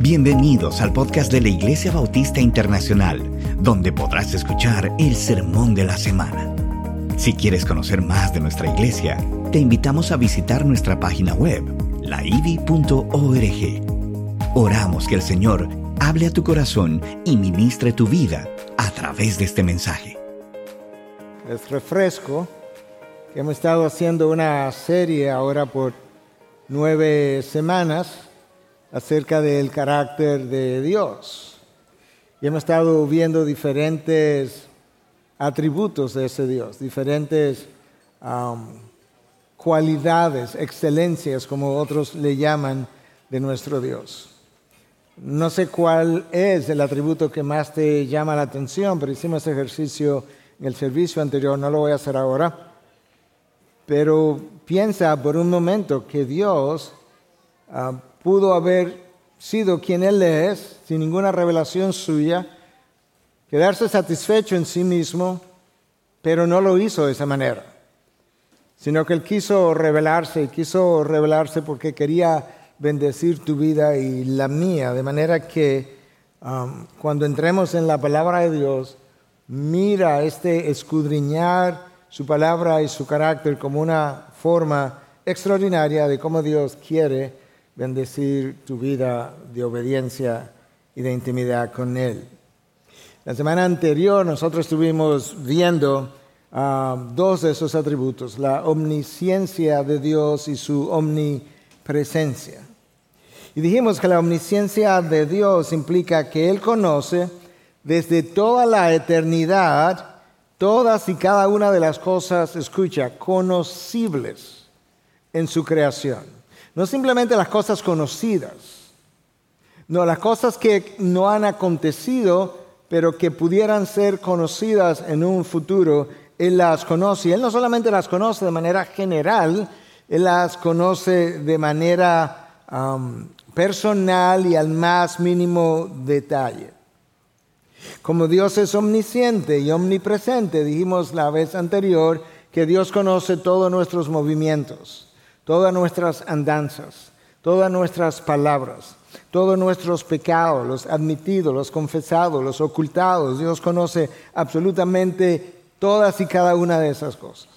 Bienvenidos al podcast de la Iglesia Bautista Internacional, donde podrás escuchar el sermón de la semana. Si quieres conocer más de nuestra iglesia, te invitamos a visitar nuestra página web, laivi.org. Oramos que el Señor hable a tu corazón y ministre tu vida a través de este mensaje. Les refresco que hemos estado haciendo una serie ahora por nueve semanas acerca del carácter de Dios. Y hemos estado viendo diferentes atributos de ese Dios, diferentes cualidades, excelencias, como otros le llaman, de nuestro Dios. No sé cuál es el atributo que más te llama la atención, pero hicimos ese ejercicio en el servicio anterior, no lo voy a hacer ahora. Pero piensa por un momento que Dios ah, pudo haber sido quien Él es, sin ninguna revelación suya, quedarse satisfecho en sí mismo, pero no lo hizo de esa manera, sino que Él quiso revelarse, quiso revelarse porque quería bendecir tu vida y la mía, de manera que um, cuando entremos en la palabra de Dios, mira este escudriñar su palabra y su carácter como una forma extraordinaria de cómo Dios quiere bendecir tu vida de obediencia y de intimidad con Él. La semana anterior nosotros estuvimos viendo ah, dos de esos atributos, la omnisciencia de Dios y su omnipresencia. Y dijimos que la omnisciencia de Dios implica que Él conoce desde toda la eternidad todas y cada una de las cosas, escucha, conocibles en su creación. No simplemente las cosas conocidas, no, las cosas que no han acontecido, pero que pudieran ser conocidas en un futuro, Él las conoce. Él no solamente las conoce de manera general, Él las conoce de manera personal y al más mínimo detalle. Como Dios es omnisciente y omnipresente, dijimos la vez anterior que Dios conoce todos nuestros movimientos todas nuestras andanzas, todas nuestras palabras, todos nuestros pecados, los admitidos, los confesados, los ocultados. Dios conoce absolutamente todas y cada una de esas cosas.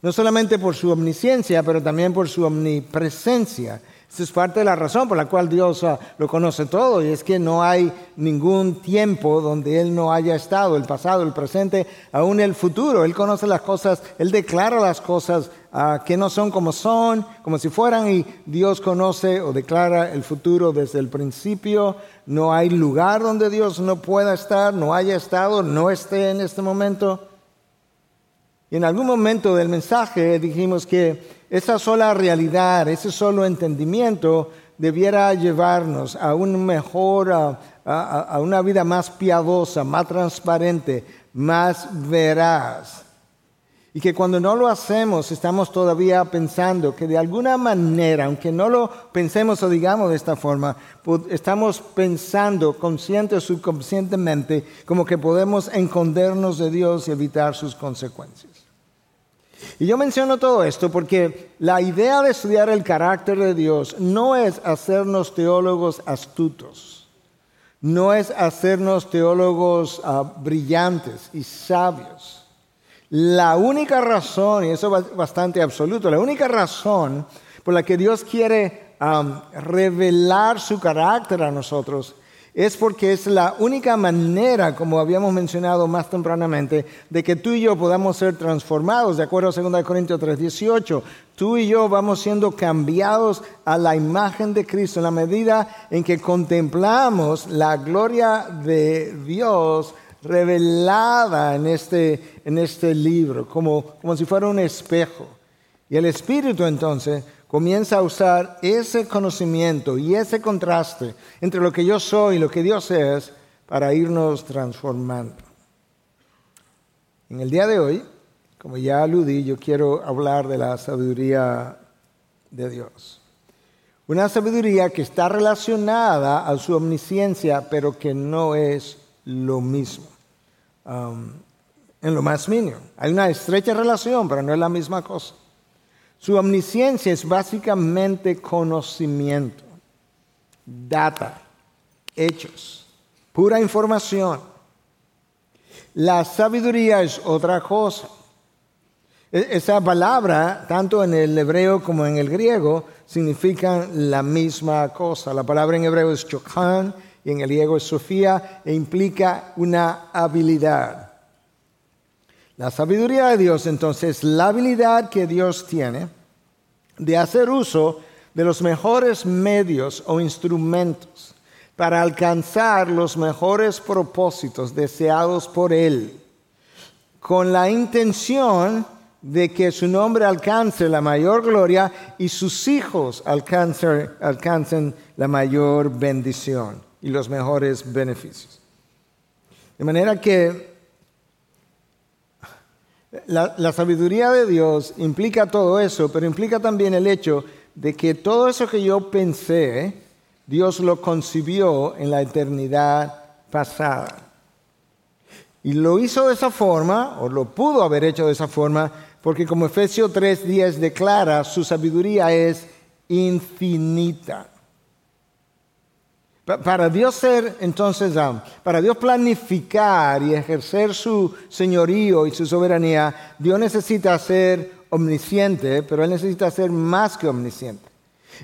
No solamente por su omnisciencia, pero también por su omnipresencia. Esa es parte de la razón por la cual Dios ah, lo conoce todo y es que no hay ningún tiempo donde Él no haya estado, el pasado, el presente, aún el futuro. Él conoce las cosas, Él declara las cosas que no son como son, como si fueran y Dios conoce o declara el futuro desde el principio. No hay lugar donde Dios no pueda estar, no haya estado, no esté en este momento. Y en algún momento del mensaje dijimos que esa sola realidad, ese solo entendimiento debiera llevarnos a un mejor, a, una vida más piadosa, más transparente, más veraz. Y que cuando no lo hacemos estamos todavía pensando que de alguna manera, aunque no lo pensemos o digamos de esta forma, estamos pensando consciente o subconscientemente como que podemos escondernos de Dios y evitar sus consecuencias. Y yo menciono todo esto porque la idea de estudiar el carácter de Dios no es hacernos teólogos astutos, no es hacernos teólogos ah, brillantes y sabios. La única razón, y eso es bastante absoluto, la única razón por la que Dios quiere revelar su carácter a nosotros es porque es la única manera, como habíamos mencionado más tempranamente, de que tú y yo podamos ser transformados, de acuerdo a 2 Corintios 3:18. Tú y yo vamos siendo cambiados a la imagen de Cristo en la medida en que contemplamos la gloria de Dios revelada en este, en este libro, como, como si fuera un espejo. Y el Espíritu entonces comienza a usar ese conocimiento y ese contraste entre lo que yo soy y lo que Dios es para irnos transformando. En el día de hoy, como ya aludí, yo quiero hablar de la sabiduría de Dios. Una sabiduría que está relacionada a su omnisciencia, pero que no es lo mismo. Um, en lo más mínimo. Hay una estrecha relación, pero no es la misma cosa. Su omnisciencia es básicamente conocimiento, data, hechos, pura información. La sabiduría es otra cosa. E-, esa palabra, tanto en el hebreo como en el griego, significan la misma cosa. La palabra en hebreo es chokhan y en el griego es sofía e implica una habilidad. La sabiduría de Dios, entonces, la habilidad que Dios tiene de hacer uso de los mejores medios o instrumentos para alcanzar los mejores propósitos deseados por Él, con la intención de que su nombre alcance la mayor gloria y sus hijos alcancen, alcancen la mayor bendición y los mejores beneficios. De manera que la, la, sabiduría de Dios implica todo eso, pero implica también el hecho de que todo eso que yo pensé, Dios lo concibió en la eternidad pasada. Y lo hizo de esa forma, o lo pudo haber hecho de esa forma, porque como Efesios 3:10 declara, su sabiduría es infinita. Para Dios ser, entonces, ah, para Dios planificar y ejercer su señorío y su soberanía, Dios necesita ser omnisciente, pero Él necesita ser más que omnisciente.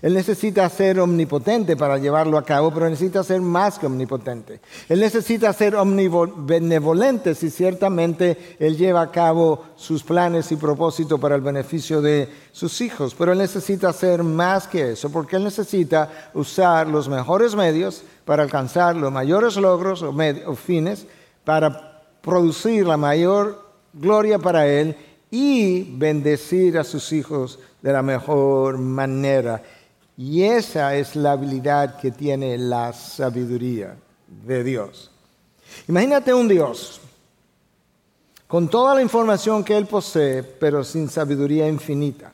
Él necesita ser omnipotente para llevarlo a cabo, pero necesita ser más que omnipotente. Él necesita ser omnibenevolente si ciertamente Él lleva a cabo sus planes y propósitos para el beneficio de sus hijos. Pero Él necesita ser más que eso, porque Él necesita usar los mejores medios para alcanzar los mayores logros o, o fines, para producir la mayor gloria para Él y bendecir a sus hijos de la mejor manera. Y esa es la habilidad que tiene la sabiduría de Dios. Imagínate un Dios con toda la información que Él posee, pero sin sabiduría infinita.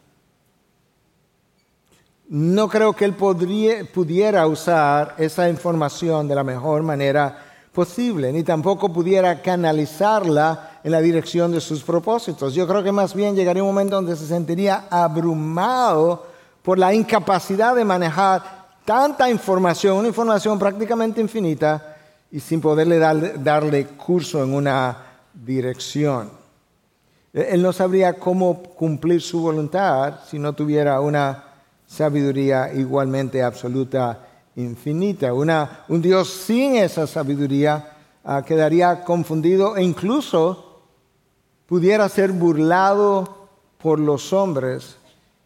No creo que Él pudiera usar esa información de la mejor manera posible, ni tampoco pudiera canalizarla en la dirección de sus propósitos. Yo creo que más bien llegaría un momento donde se sentiría abrumado por la incapacidad de manejar tanta información, una información prácticamente infinita, y sin poderle darle curso en una dirección. Él no sabría cómo cumplir su voluntad si no tuviera una sabiduría igualmente absoluta, infinita. Un Dios sin esa sabiduría ah, quedaría confundido e incluso pudiera ser burlado por los hombres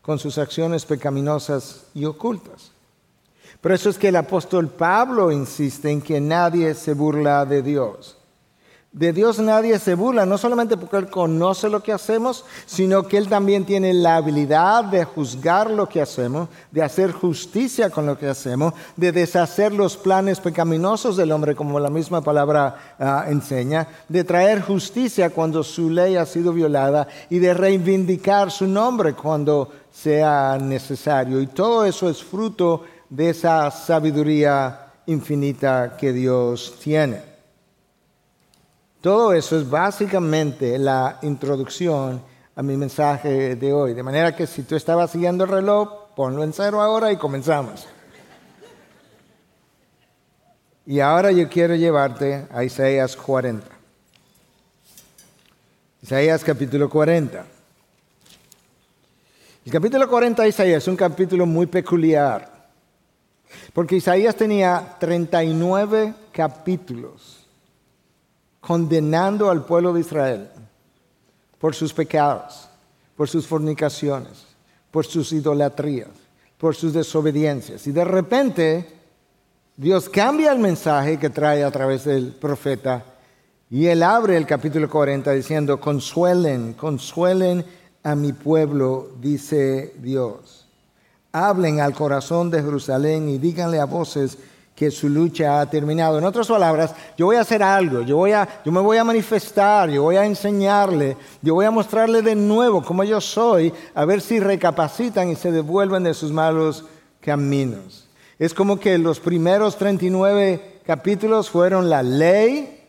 con sus acciones pecaminosas y ocultas. Por eso es que el apóstol Pablo insiste en que nadie se burla de Dios. De Dios nadie se burla, no solamente porque Él conoce lo que hacemos, sino que Él también tiene la habilidad de juzgar lo que hacemos, de hacer justicia con lo que hacemos, de deshacer los planes pecaminosos del hombre, como la misma palabra ah, enseña, de traer justicia cuando su ley ha sido violada y de reivindicar su nombre cuando sea necesario. Y todo eso es fruto de esa sabiduría infinita que Dios tiene. Todo eso es básicamente la introducción a mi mensaje de hoy. De manera que si tú estabas siguiendo el reloj, ponlo en cero ahora y comenzamos. Y ahora yo quiero llevarte a Isaías 40. Isaías capítulo 40. El capítulo 40 de Isaías es un capítulo muy peculiar, porque Isaías tenía 39 capítulos condenando al pueblo de Israel por sus pecados, por sus fornicaciones, por sus idolatrías, por sus desobediencias. Y de repente Dios cambia el mensaje que trae a través del profeta y él abre el capítulo 40 diciendo, consuelen, consuelen a mi pueblo, dice Dios. Hablen al corazón de Jerusalén y díganle a voces que su lucha ha terminado. En otras palabras, yo voy a hacer algo, yo, voy a, yo me voy a manifestar, yo voy a enseñarle, yo voy a mostrarle de nuevo cómo yo soy, a ver si recapacitan y se devuelven de sus malos caminos. Es como que los primeros 39 capítulos fueron la ley,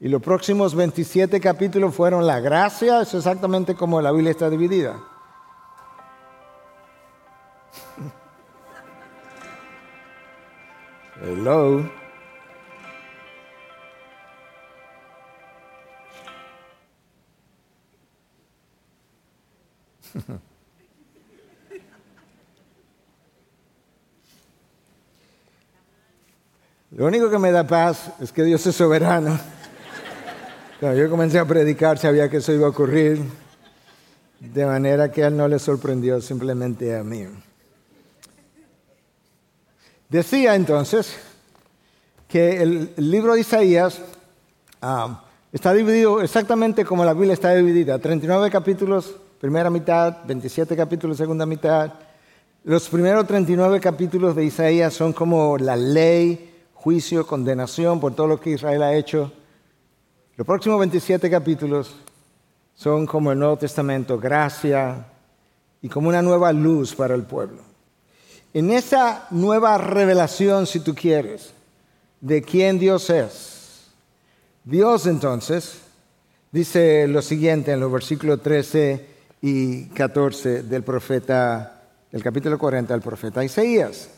y los próximos 27 capítulos fueron la gracia, es exactamente como la Biblia está dividida. Hello. Lo único que me da paz es que Dios es soberano. Cuando yo comencé a predicar sabía que eso iba a ocurrir, de manera que a Él no le sorprendió simplemente a mí. Decía entonces que el, libro de Isaías ah, está dividido exactamente como la Biblia está dividida, 39 capítulos, primera mitad, 27 capítulos, segunda mitad. Los primeros 39 capítulos de Isaías son como la ley, juicio, condenación por todo lo que Israel ha hecho. Los próximos 27 capítulos son como el Nuevo Testamento, gracia y como una nueva luz para el pueblo. En esa nueva revelación, si tú quieres, de quién Dios es, Dios entonces dice lo siguiente en los versículos 13 y 14 del profeta, del capítulo 40 del profeta Isaías.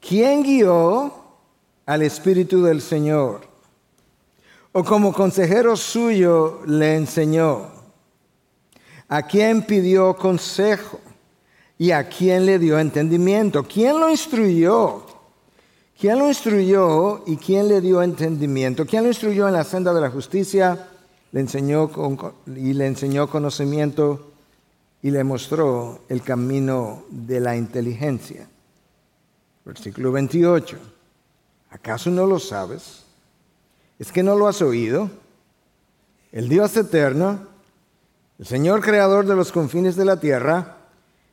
¿Quién guió al Espíritu del Señor, o como consejero suyo le enseñó, a quién pidió consejo y a quién le dio entendimiento, quién lo instruyó, quién lo instruyó y quién le dio entendimiento, quién lo instruyó en la senda de la justicia, le enseñó y le enseñó conocimiento y le mostró el camino de la inteligencia. Versículo 28. ¿Acaso no lo sabes? ¿Es que no lo has oído? El Dios eterno, el Señor creador de los confines de la tierra,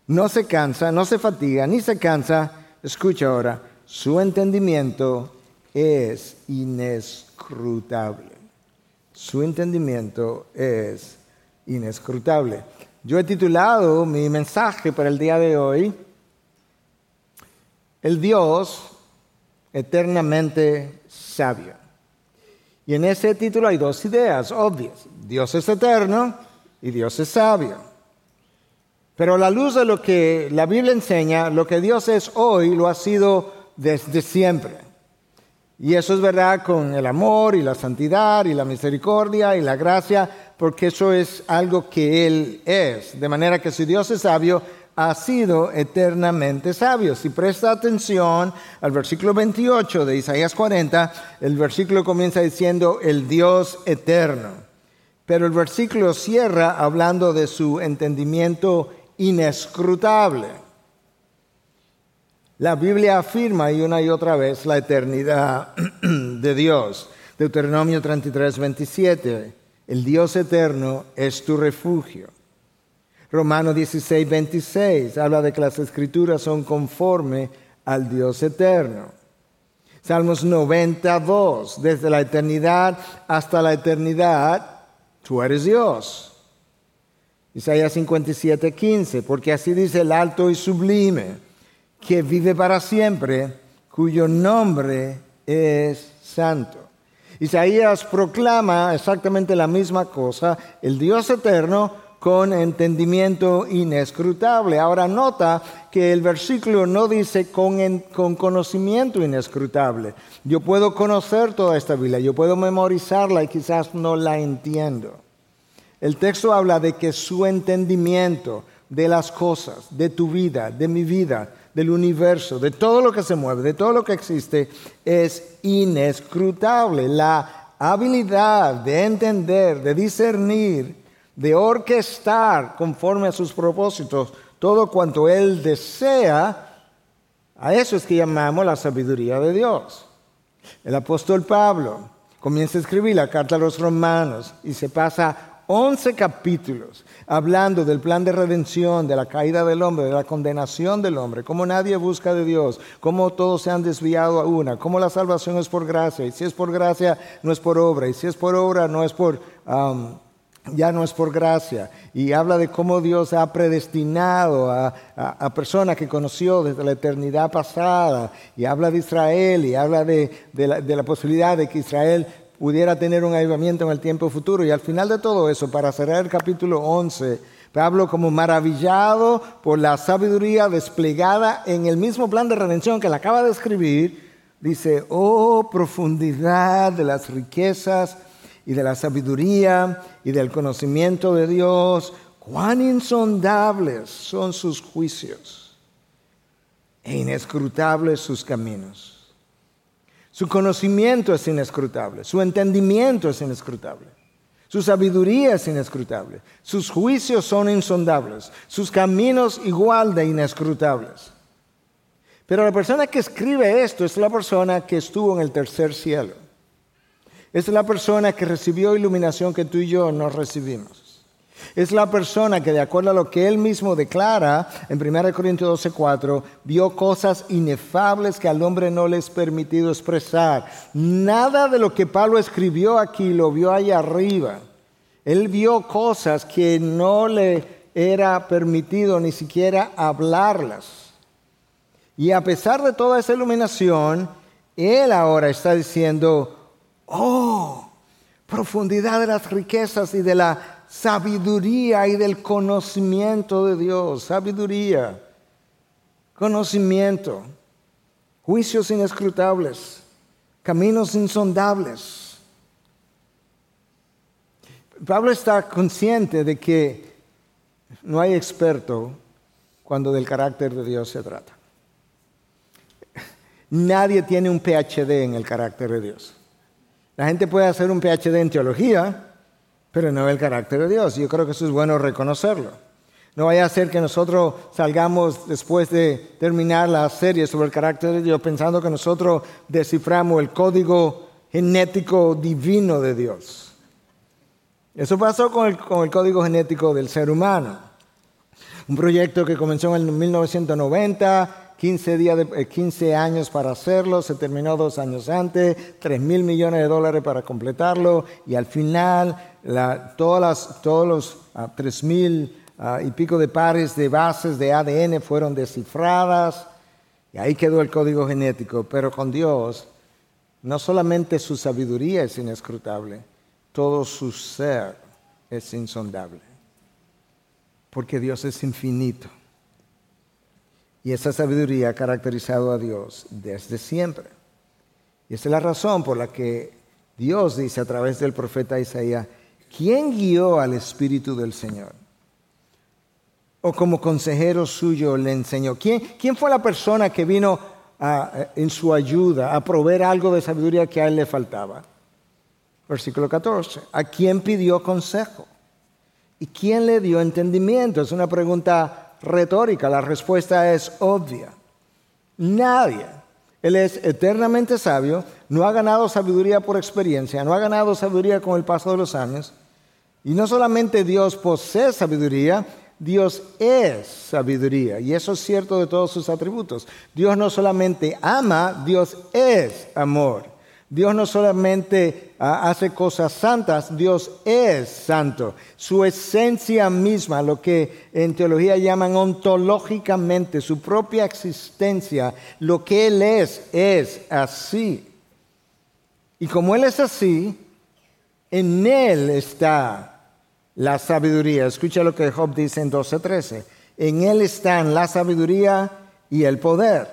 no se cansa, no se fatiga, ni se cansa. Escucha ahora, su entendimiento es inescrutable. Su entendimiento es inescrutable. Yo he titulado mi mensaje para el día de hoy, El Dios eternamente sabio. Y en ese título hay dos ideas obvias. Dios es eterno y Dios es sabio. Pero a la luz de lo que la Biblia enseña, lo que Dios es hoy lo ha sido desde siempre. Y eso es verdad con el amor y la santidad y la misericordia y la gracia, porque eso es algo que Él es. De manera que si Dios es sabio, ha sido eternamente sabio. Si presta atención al versículo 28 de Isaías 40, el versículo comienza diciendo el Dios eterno. Pero el versículo cierra hablando de su entendimiento inescrutable. La Biblia afirma y una y otra vez la eternidad de Dios. Deuteronomio 33, 27. El Dios eterno es tu refugio. Romanos 16, 26 habla de que las escrituras son conforme al Dios eterno. Salmos 92, desde la eternidad hasta la eternidad, tú eres Dios. Isaías 57, 15, porque así dice el alto y sublime, que vive para siempre, cuyo nombre es santo. Isaías proclama exactamente la misma cosa, el Dios eterno con entendimiento inescrutable. Ahora nota que el versículo no dice con, con, conocimiento inescrutable. Yo puedo conocer toda esta Biblia, yo puedo memorizarla y quizás no la entiendo. El texto habla de que su entendimiento de las cosas, de tu vida, de mi vida, del universo, de todo lo que se mueve, de todo lo que existe, es inescrutable. La habilidad de entender, de discernir, de orquestar conforme a sus propósitos todo cuanto Él desea, a eso es que llamamos la sabiduría de Dios. El apóstol Pablo comienza a escribir la carta a los romanos y se pasa 11 capítulos hablando del plan de redención, de la caída del hombre, de la condenación del hombre, cómo nadie busca de Dios, cómo todos se han desviado a una, cómo la salvación es por gracia, y si es por gracia no es por obra, y si es por obra no es por... Ya no es por gracia. Y habla de cómo Dios ha predestinado a, personas que conoció desde la eternidad pasada. Y habla de Israel y habla de, la, posibilidad de que Israel pudiera tener un avivamiento en el tiempo futuro. Y al final de todo eso, para cerrar el capítulo 11, Pablo como maravillado por la sabiduría desplegada en el mismo plan de redención que le acaba de escribir, Dice, oh profundidad de las riquezas y de la sabiduría y del conocimiento de Dios, cuán insondables son sus juicios e inescrutables sus caminos. Su conocimiento es inescrutable, su entendimiento es inescrutable, su sabiduría es inescrutable, sus juicios son insondables, sus caminos igual de inescrutables. Pero la persona que escribe esto es la persona que estuvo en el tercer cielo. Es la persona que recibió iluminación que tú y yo no recibimos. Es la persona que, de acuerdo a lo que él mismo declara en 1 Corintios 12:4, vio cosas inefables que al hombre no le es permitido expresar. Nada de lo que Pablo escribió aquí lo vio allá arriba. Él vio cosas que no le era permitido ni siquiera hablarlas. Y a pesar de toda esa iluminación, él ahora está diciendo, oh, profundidad de las riquezas y de la sabiduría y del conocimiento de Dios. Sabiduría, conocimiento, juicios inescrutables, caminos insondables. Pablo está consciente de que no hay experto cuando del carácter de Dios se trata. Nadie tiene un PhD en el carácter de Dios. La gente puede hacer un PhD en teología, pero no el carácter de Dios. Yo creo que eso es bueno reconocerlo. No vaya a ser que nosotros salgamos después de terminar la serie sobre el carácter de Dios pensando que nosotros desciframos el código genético divino de Dios. Eso pasó con el, con el código genético del ser humano. Un proyecto que comenzó en 1990 15, días de, 15 eh, años para hacerlo, se terminó dos años antes, 3 mil millones de dólares para completarlo y al final todas todos los 3 ah, mil ah, y pico de pares de bases de ADN fueron descifradas y ahí quedó el código genético, pero con Dios no solamente su sabiduría es inescrutable, todo su ser es insondable, porque Dios es infinito. Y esa sabiduría ha caracterizado a Dios desde siempre. Y esa es la razón por la que Dios dice a través del profeta Isaías, ¿quién guió al Espíritu del Señor? O como consejero suyo le enseñó. ¿Quién, quién fue la persona que vino en su ayuda a proveer algo de sabiduría que a él le faltaba? Versículo 14. ¿A quién pidió consejo? ¿Y quién le dio entendimiento? Es una pregunta retórica, la respuesta es obvia. Nadie. Él es eternamente sabio, no ha ganado sabiduría por experiencia, no ha ganado sabiduría con el paso de los años. Y no solamente Dios posee sabiduría, Dios es sabiduría. Y eso es cierto de todos sus atributos. Dios no solamente ama, Dios es amor. Dios no solamente ah, hace cosas santas, Dios es santo. Su esencia misma, lo que en teología llaman ontológicamente, su propia existencia, lo que Él es, es así. Y como Él es así, en Él está la sabiduría. Escucha lo que Job dice en 12:13. En Él están la sabiduría y el poder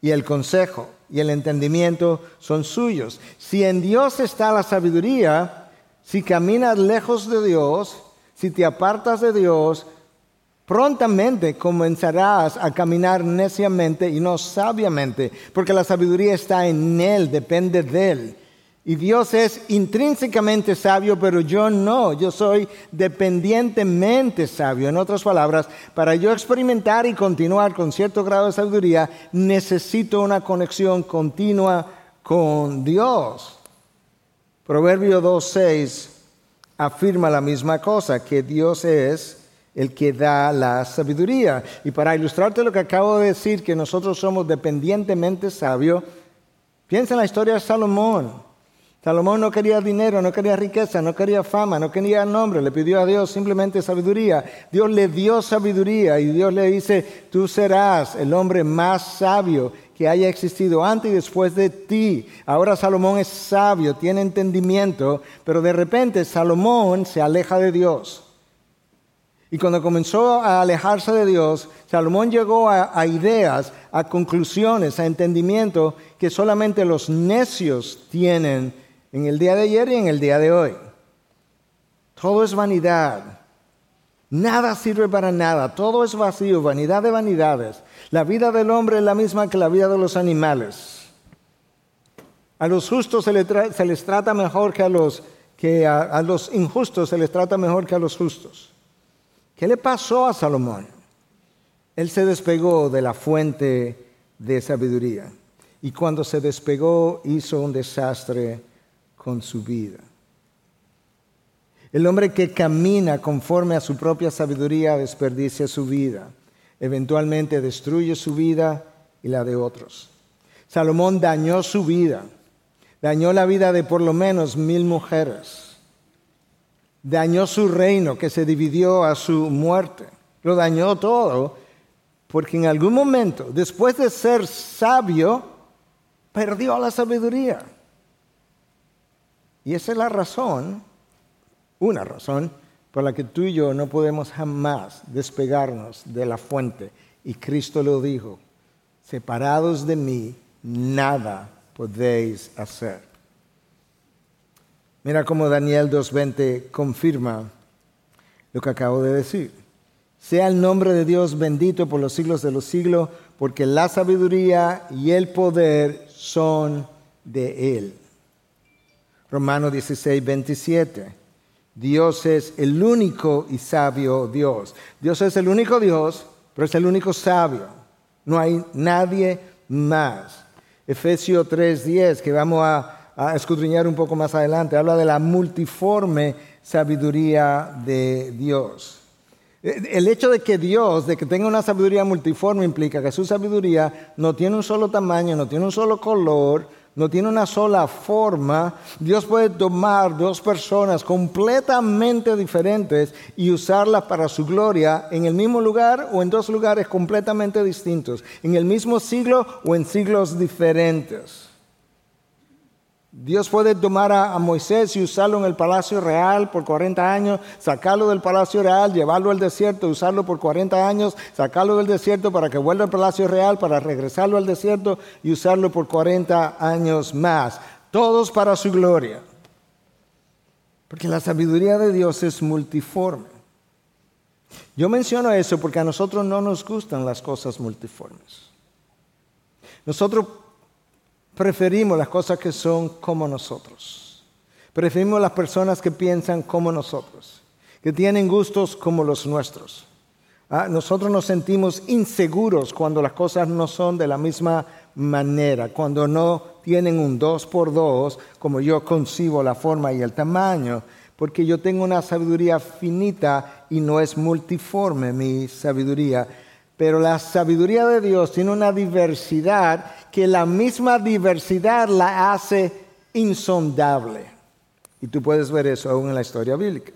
y el consejo y el entendimiento son suyos. Si en Dios está la sabiduría, si caminas lejos de Dios, si te apartas de Dios, prontamente comenzarás a caminar neciamente y no sabiamente, porque la sabiduría está en Él, depende de Él. Y Dios es intrínsecamente sabio, pero yo no, yo soy dependientemente sabio. En otras palabras, para yo experimentar y continuar con cierto grado de sabiduría, necesito una conexión continua con Dios. Proverbio 2.6 afirma la misma cosa, que Dios es el que da la sabiduría. Y para ilustrarte lo que acabo de decir, que nosotros somos dependientemente sabios, piensa en la historia de Salomón. Salomón no quería dinero, no quería riqueza, no quería fama, no quería nombre, le pidió a Dios simplemente sabiduría. Dios le dio sabiduría y Dios le dice, tú serás el hombre más sabio que haya existido antes y después de ti. Ahora Salomón es sabio, tiene entendimiento, pero de repente Salomón se aleja de Dios. Y cuando comenzó a alejarse de Dios, Salomón llegó a, ideas, a conclusiones, a entendimiento que solamente los necios tienen en el día de ayer y en el día de hoy. Todo es vanidad. Nada sirve para nada. Todo es vacío, vanidad de vanidades. La vida del hombre es la misma que la vida de los animales. A los justos se, les, trata mejor que a los, que a los injustos se les trata mejor que a los justos. ¿Qué le pasó a Salomón? Él se despegó de la fuente de sabiduría y cuando se despegó hizo un desastre con su vida. El hombre que camina conforme a su propia sabiduría desperdicia su vida, eventualmente destruye su vida y la de otros. Salomón dañó su vida, dañó la vida de por lo menos mil mujeres dañó su reino que se dividió a su muerte. Lo dañó todo porque en algún momento, después de ser sabio, perdió la sabiduría. Y esa es la razón, una razón, por la que tú y yo no podemos jamás despegarnos de la fuente. Y Cristo lo dijo, separados de mí, nada podéis hacer. Mira cómo Daniel 2.20 confirma lo que acabo de decir. Sea el nombre de Dios bendito por los siglos de los siglos, porque la sabiduría y el poder son de Él. Romanos 16, 27. Dios es el único y sabio Dios. Dios es el único Dios, pero es el único sabio. No hay nadie más. Efesios 3:10, que vamos a a escudriñar un poco más adelante. Habla de la multiforme sabiduría de Dios. El hecho de que Dios, de que tenga una sabiduría multiforme, implica que su sabiduría no tiene un solo tamaño, no tiene un solo color, no tiene una sola forma. Dios puede tomar dos personas completamente diferentes y usarlas para su gloria en el mismo lugar o en dos lugares completamente distintos, en el mismo siglo o en siglos diferentes. Dios puede tomar a, Moisés y usarlo en el palacio real por 40 años, sacarlo del palacio real, llevarlo al desierto, usarlo por 40 años, sacarlo del desierto para que vuelva al palacio real, para regresarlo al desierto y usarlo por 40 años más. Todos para su gloria. Porque la sabiduría de Dios es multiforme. Yo menciono eso porque a nosotros no nos gustan las cosas multiformes. Nosotros preferimos las cosas que son como nosotros. Preferimos las personas que piensan como nosotros, que tienen gustos como los nuestros. Ah, nosotros nos sentimos inseguros cuando las cosas no son de la misma manera, cuando no tienen un dos por dos, como yo concibo la forma y el tamaño, porque yo tengo una sabiduría finita y no es multiforme mi sabiduría. Pero la sabiduría de Dios tiene una diversidad que la misma diversidad la hace insondable. Y tú puedes ver eso aún en la historia bíblica.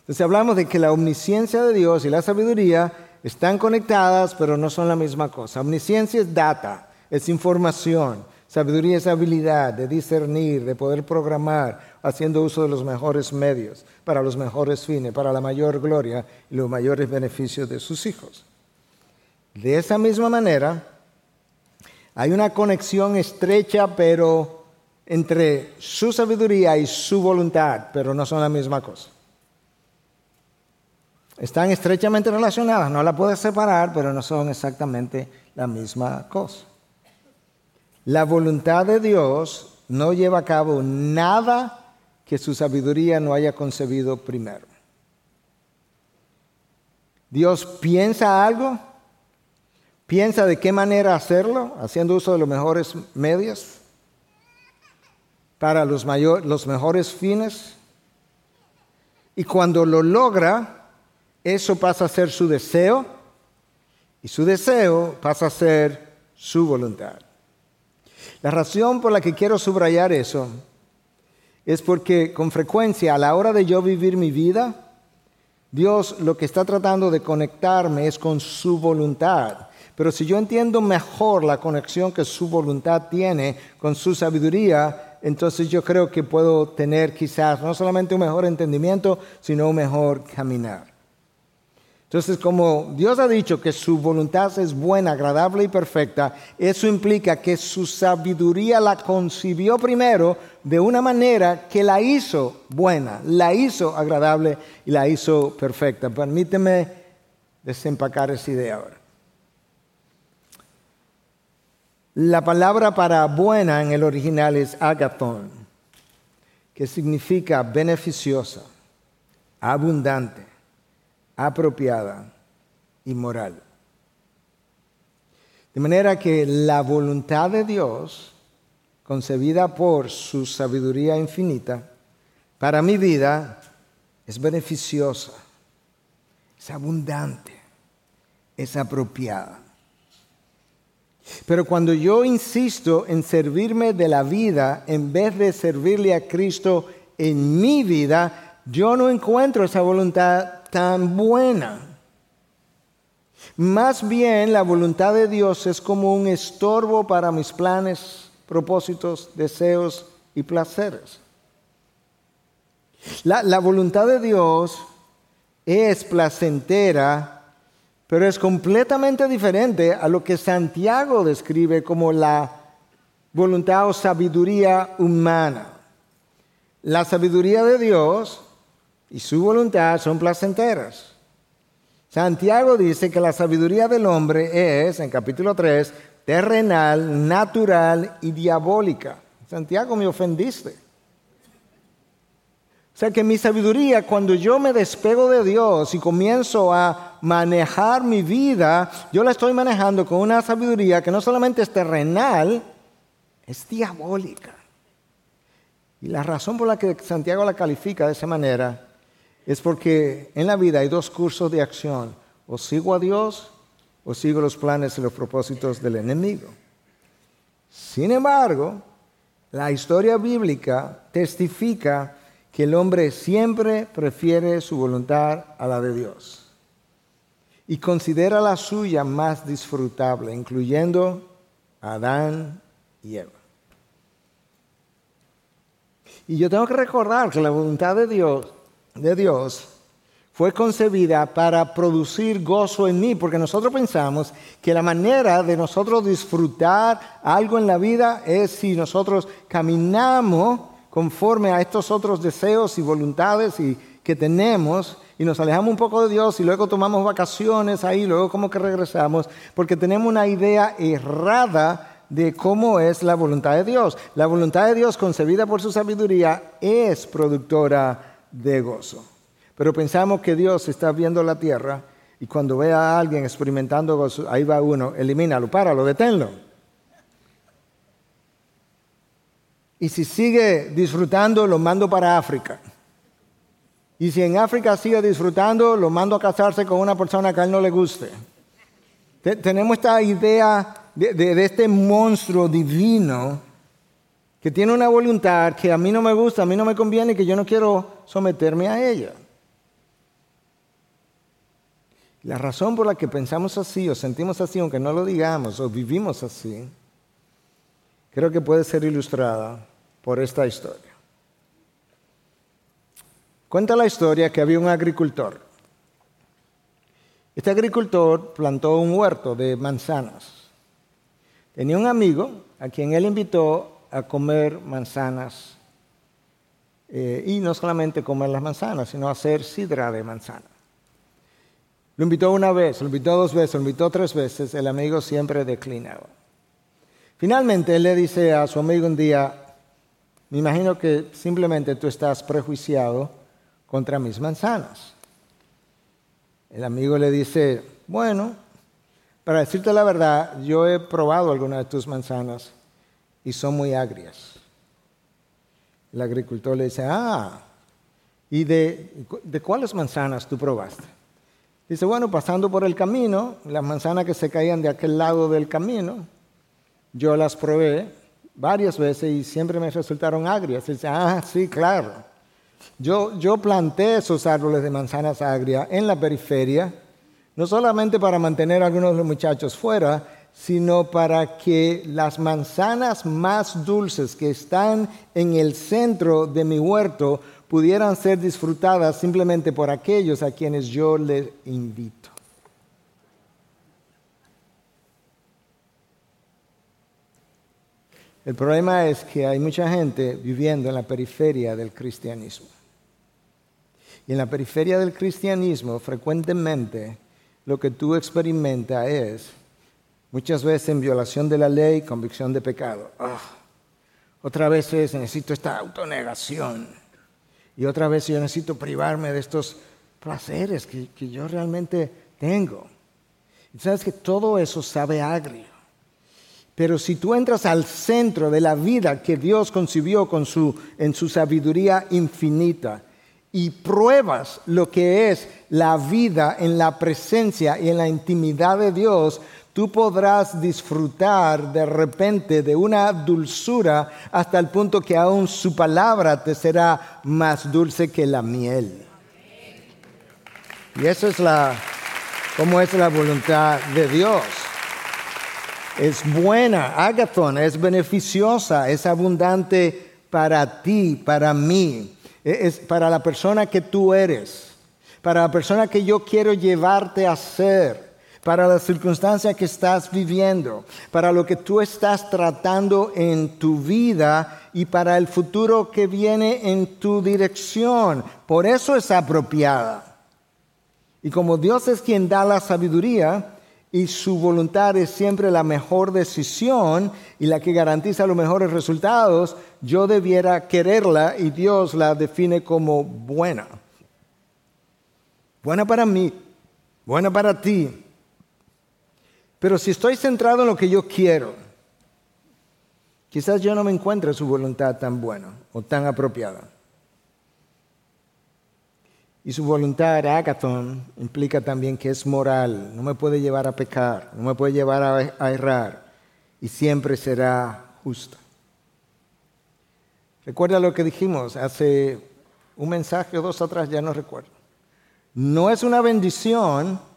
Entonces hablamos de que la omnisciencia de Dios y la sabiduría están conectadas, pero no son la misma cosa. Omnisciencia es data, es información. Sabiduría es habilidad de discernir, de poder programar, haciendo uso de los mejores medios, para los mejores fines, para la mayor gloria y los mayores beneficios de sus hijos. De esa misma manera, hay una conexión estrecha, pero entre su sabiduría y su voluntad, pero no son la misma cosa. Están estrechamente relacionadas, no la puedes separar, pero no son exactamente la misma cosa. La voluntad de Dios no lleva a cabo nada que su sabiduría no haya concebido primero. Dios piensa algo, piensa de qué manera hacerlo, haciendo uso de los mejores medios para los, los mejores fines. Y cuando lo logra, eso pasa a ser su deseo y su deseo pasa a ser su voluntad. La razón por la que quiero subrayar eso es porque con frecuencia a la hora de yo vivir mi vida, Dios lo que está tratando de conectarme es con su voluntad. Pero si yo entiendo mejor la conexión que su voluntad tiene con su sabiduría, entonces yo creo que puedo tener quizás no solamente un mejor entendimiento, sino un mejor caminar. Entonces, como Dios ha dicho que su voluntad es buena, agradable y perfecta, eso implica que su sabiduría la concibió primero de una manera que la hizo buena, la hizo agradable y la hizo perfecta. Permíteme desempacar esa idea ahora. La palabra para buena en el original es agathon, que significa beneficiosa, abundante apropiada y moral. De manera que la voluntad de Dios, concebida por su sabiduría infinita, para mi vida es beneficiosa, es abundante, es apropiada. Pero cuando yo insisto en servirme de la vida en vez de servirle a Cristo en mi vida, yo no encuentro esa voluntad tan buena. Más bien la voluntad de Dios es como un estorbo para mis planes, propósitos, deseos y placeres. La, la voluntad de Dios es placentera, pero es completamente diferente a lo que Santiago describe como la voluntad o sabiduría humana. La sabiduría de Dios y su voluntad son placenteras. Santiago dice que la sabiduría del hombre es, en capítulo 3, terrenal, natural y diabólica. Santiago, me ofendiste. O sea que mi sabiduría, cuando yo me despego de Dios y comienzo a manejar mi vida, yo la estoy manejando con una sabiduría que no solamente es terrenal, es diabólica. Y la razón por la que Santiago la califica de esa manera es porque en la vida hay dos cursos de acción. O sigo a Dios o sigo los planes y los propósitos del enemigo. Sin embargo, la historia bíblica testifica que el hombre siempre prefiere su voluntad a la de Dios y considera la suya más disfrutable, incluyendo a Adán y Eva. Y yo tengo que recordar que la voluntad de Dios de Dios fue concebida para producir gozo en mí, porque nosotros pensamos que la manera de nosotros disfrutar algo en la vida es si nosotros caminamos conforme a estos otros deseos y voluntades y, que tenemos y nos alejamos un poco de Dios y luego tomamos vacaciones ahí, luego como que regresamos, porque tenemos una idea errada de cómo es la voluntad de Dios. La voluntad de Dios concebida por su sabiduría es productora de gozo. Pero pensamos que Dios está viendo la tierra y cuando ve a alguien experimentando gozo, ahí va uno, elimínalo, páralo, deténlo. Y si sigue disfrutando, lo mando para África. Y si en África sigue disfrutando, lo mando a casarse con una persona que a él no le guste. tenemos esta idea de este monstruo divino que tiene una voluntad que a mí no me gusta, a mí no me conviene que yo no quiero someterme a ella. La razón por la que pensamos así o sentimos así, aunque no lo digamos, o vivimos así, creo que puede ser ilustrada por esta historia. Cuenta la historia que había un agricultor. Este agricultor plantó un huerto de manzanas. Tenía un amigo a quien él invitó a comer manzanas. Eh, y no solamente comer las manzanas, sino hacer sidra de manzana. Lo invitó una vez, lo invitó dos veces, lo invitó tres veces, el amigo siempre declinaba. Finalmente él le dice a su amigo un día, me imagino que simplemente tú estás prejuiciado contra mis manzanas. El amigo le dice, bueno, para decirte la verdad, yo he probado algunas de tus manzanas y son muy agrias. El agricultor le dice, ah, ¿y de, de cuáles manzanas tú probaste? Dice, bueno, pasando por el camino, las manzanas que se caían de aquel lado del camino, yo las probé varias veces y siempre me resultaron agrias. Dice, ah, sí, claro. Yo, yo planté esos árboles de manzanas agrias en la periferia, no solamente para mantener a algunos de los muchachos fuera, sino para que las manzanas más dulces que están en el centro de mi huerto pudieran ser disfrutadas simplemente por aquellos a quienes yo les invito. El problema es que hay mucha gente viviendo en la periferia del cristianismo. Y en la periferia del cristianismo frecuentemente lo que tú experimentas es muchas veces en violación de la ley, convicción de pecado. Ah, otra vez es necesito esta autonegación. Y otra vez yo necesito privarme de estos placeres que, que yo realmente tengo. Y sabes que todo eso sabe agrio. Pero si tú entras al centro de la vida que Dios concibió con su, en su sabiduría infinita y pruebas lo que es la vida en la presencia y en la intimidad de Dios, tú podrás disfrutar de repente de una dulzura hasta el punto que aún su palabra te será más dulce que la miel. Y eso es la, como es la voluntad de Dios. Es buena, agathon, es beneficiosa, es abundante para ti, para mí, e-, es para la persona que tú eres, para la persona que yo quiero llevarte a ser, para la circunstancia que estás viviendo, para lo que tú estás tratando en tu vida y para el futuro que viene en tu dirección. Por eso es apropiada. Y como Dios es quien da la sabiduría, y su voluntad es siempre la mejor decisión y la que garantiza los mejores resultados, yo debiera quererla y Dios la define como buena. Buena para mí, buena para ti. Pero si estoy centrado en lo que yo quiero, quizás yo no me encuentre su voluntad tan buena o tan apropiada. Y su voluntad, agathon, implica también que es moral, no me puede llevar a pecar, no me puede llevar a, errar y siempre será justa. Recuerda lo que dijimos hace un mensaje o dos atrás, ya no recuerdo. No es una bendición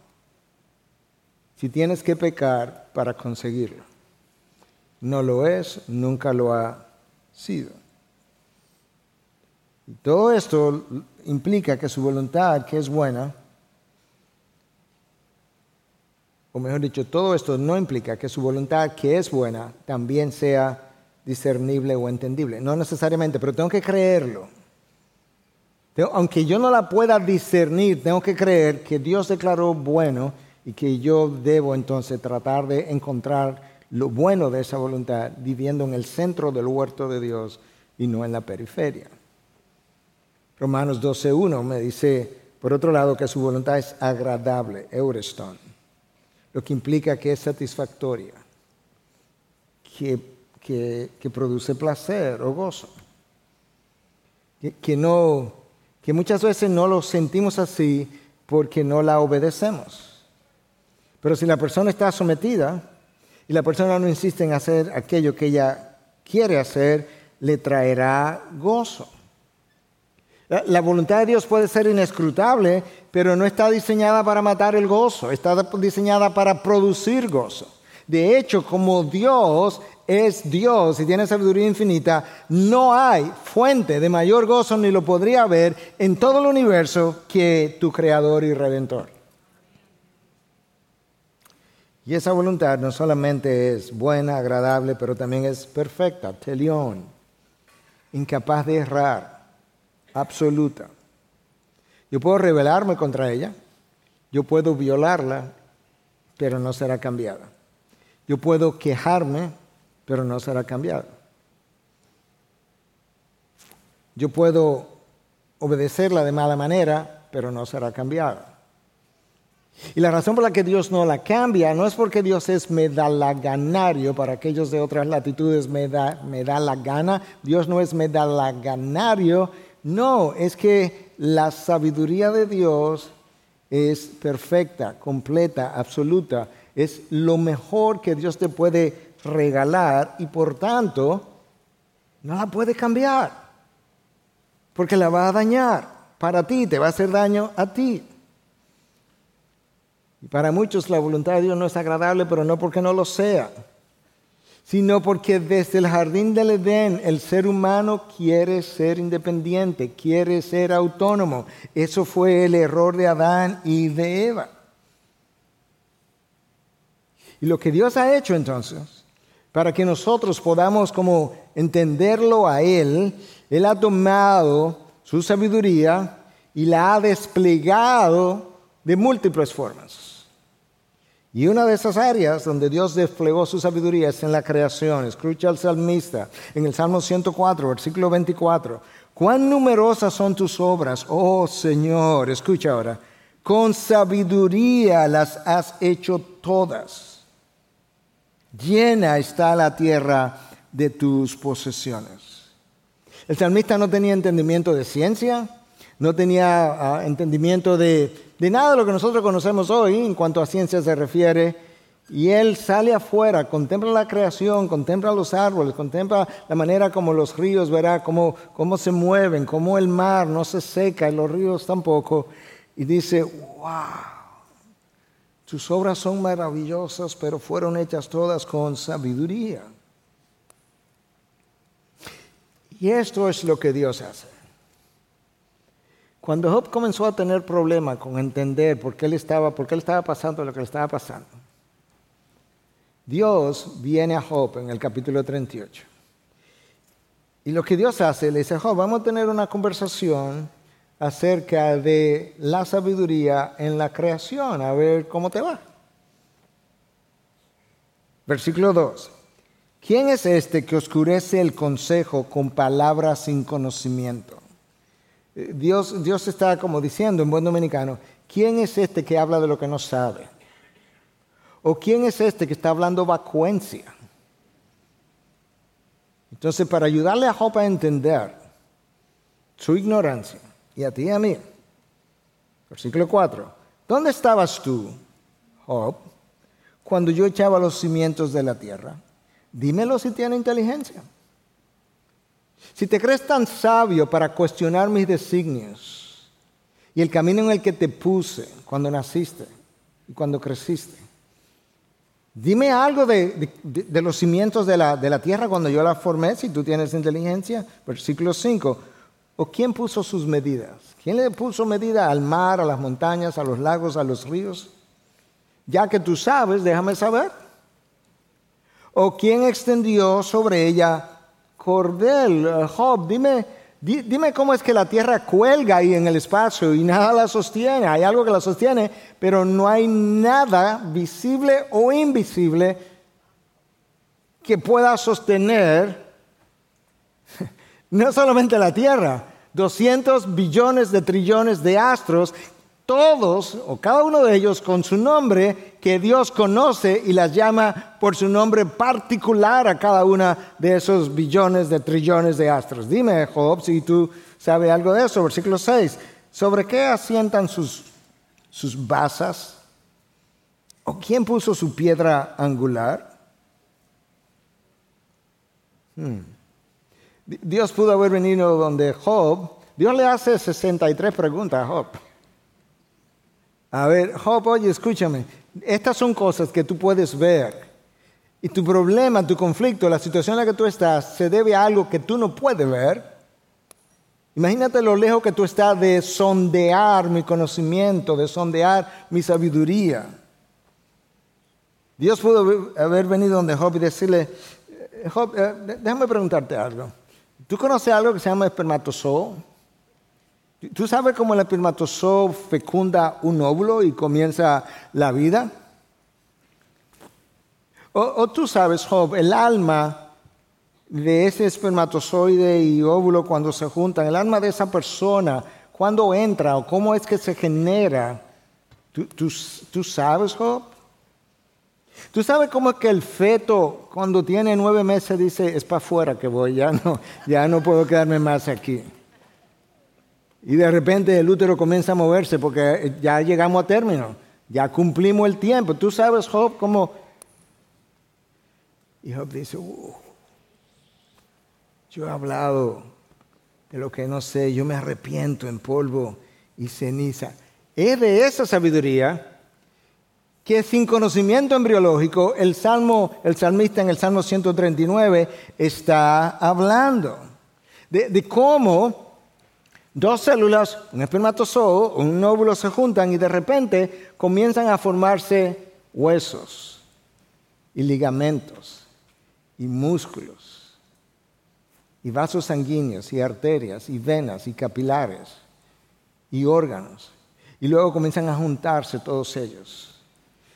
si tienes que pecar para conseguirlo. No lo es, nunca lo ha sido. Todo esto implica que su voluntad, que es buena, o mejor dicho, todo esto no implica que su voluntad, que es buena, también sea discernible o entendible. No necesariamente, pero tengo que creerlo. Aunque yo no la pueda discernir, tengo que creer que Dios declaró bueno y que yo debo entonces tratar de encontrar lo bueno de esa voluntad viviendo en el centro del huerto de Dios y no en la periferia. Romanos 12.1 me dice, por otro lado, que su voluntad es agradable, eureston, lo que implica que es satisfactoria, que, que, produce placer o gozo, que, no, que muchas veces no lo sentimos así porque no la obedecemos. Pero si la persona está sometida y la persona no insiste en hacer aquello que ella quiere hacer, le traerá gozo. La voluntad de Dios puede ser inescrutable, pero no está diseñada para matar el gozo, está diseñada para producir gozo. De hecho, como Dios es Dios y tiene sabiduría infinita, no hay fuente de mayor gozo ni lo podría haber en todo el universo que tu creador y redentor. Y esa voluntad no solamente es buena, agradable, pero también es perfecta, telión, incapaz de errar absoluta. Yo puedo rebelarme contra ella, yo puedo violarla, pero no será cambiada. Yo puedo quejarme, pero no será cambiada. Yo puedo obedecerla de mala manera, pero no será cambiada. Y la razón por la que Dios no la cambia no es porque Dios es medalaganario, para aquellos de otras latitudes me da, me da la gana. Dios no es medalaganario, no, es que la sabiduría de Dios es perfecta, completa, absoluta. Es lo mejor que Dios te puede regalar y por tanto no la puede cambiar. Porque la va a dañar para ti, te va a hacer daño a ti. Y para muchos la voluntad de Dios no es agradable, pero no porque no lo sea, sino porque desde el jardín del Edén el ser humano quiere ser independiente, quiere ser autónomo. Eso fue el error de Adán y de Eva. Y lo que Dios ha hecho entonces, para que nosotros podamos como entenderlo a Él, Él ha tomado su sabiduría y la ha desplegado de múltiples formas. Y una de esas áreas donde Dios desplegó su sabiduría es en la creación. Escucha al salmista en el Salmo 104, versículo 24. Cuán numerosas son tus obras, oh Señor. Escucha ahora. Con sabiduría las has hecho todas. Llena está la tierra de tus posesiones. El salmista no tenía entendimiento de ciencia, no tenía ah, entendimiento de, de nada de lo que nosotros conocemos hoy en cuanto a ciencia se refiere. Y él sale afuera, contempla la creación, contempla los árboles, contempla la manera como los ríos, verá cómo, cómo se mueven, cómo el mar no se seca y los ríos tampoco. Y dice, wow, tus obras son maravillosas, pero fueron hechas todas con sabiduría. Y esto es lo que Dios hace. Cuando Job comenzó a tener problemas con entender por qué él estaba, por qué él estaba pasando lo que le estaba pasando, Dios viene a Job en el capítulo 38. Y lo que Dios hace, le dice, Job, vamos a tener una conversación acerca de la sabiduría en la creación, a ver cómo te va. Versículo 2. ¿Quién es este que oscurece el consejo con palabras sin conocimiento? Dios, Dios está como diciendo en buen dominicano, ¿quién es este que habla de lo que no sabe? ¿O quién es este que está hablando vacuencia? Entonces, para ayudarle a Job a entender su ignorancia, y a ti y a mí, versículo 4, ¿dónde estabas tú, Job, cuando yo echaba los cimientos de la tierra? Dímelo si tiene inteligencia. Si te crees tan sabio para cuestionar mis designios y el camino en el que te puse cuando naciste y cuando creciste, dime algo de, los cimientos de la, de la, tierra cuando yo la formé, si tú tienes inteligencia. Versículo 5. ¿O quién puso sus medidas? ¿Quién le puso medida al mar, a las montañas, a los lagos, a los ríos? Ya que tú sabes, déjame saber. ¿O quién extendió sobre ella cordel, eh, Job, dime, dime cómo es que la tierra cuelga ahí en el espacio y nada la sostiene. Hay algo que la sostiene, pero no hay nada visible o invisible que pueda sostener no solamente la tierra, 200 billones de trillones de astros todos o cada uno de ellos con su nombre que Dios conoce y las llama por su nombre particular a cada una de esos billones de trillones de astros. Dime, Job, si tú sabes algo de eso. Versículo 6. ¿Sobre qué asientan sus, sus basas? ¿O quién puso su piedra angular? Hmm. Dios pudo haber venido donde Job. Dios le hace 63 preguntas a Job. A ver, Job, oye, escúchame. Estas son cosas que tú puedes ver. Y tu problema, tu conflicto, la situación en la que tú estás, se debe a algo que tú no puedes ver. Imagínate lo lejos que tú estás de sondear mi conocimiento, de sondear mi sabiduría. Dios pudo haber venido donde Job y decirle, eh, Job, eh, déjame preguntarte algo. ¿Tú conoces algo que se llama espermatozoo? ¿Tú sabes cómo el espermatozoo fecunda un óvulo y comienza la vida? O, tú sabes, Job, el alma de ese espermatozoide y óvulo cuando se juntan, el alma de esa persona, cuando entra o cómo es que se genera. ¿Tú, sabes, Job? ¿Tú sabes cómo es que el feto cuando tiene nueve meses dice, es para afuera que voy, ya no, ya no puedo quedarme más aquí? Y de repente el útero comienza a moverse porque ya llegamos a término, ya cumplimos el tiempo. Tú sabes, Job, cómo... Y Job dice, uh, yo he hablado de lo que no sé, yo me arrepiento en polvo y ceniza. Es de esa sabiduría que sin conocimiento embriológico el salmo, el salmista en el Salmo 139 está hablando de, de cómo dos células, un espermatozoo, un óvulo se juntan y de repente comienzan a formarse huesos y ligamentos y músculos y vasos sanguíneos y arterias y venas y capilares y órganos. Y luego comienzan a juntarse todos ellos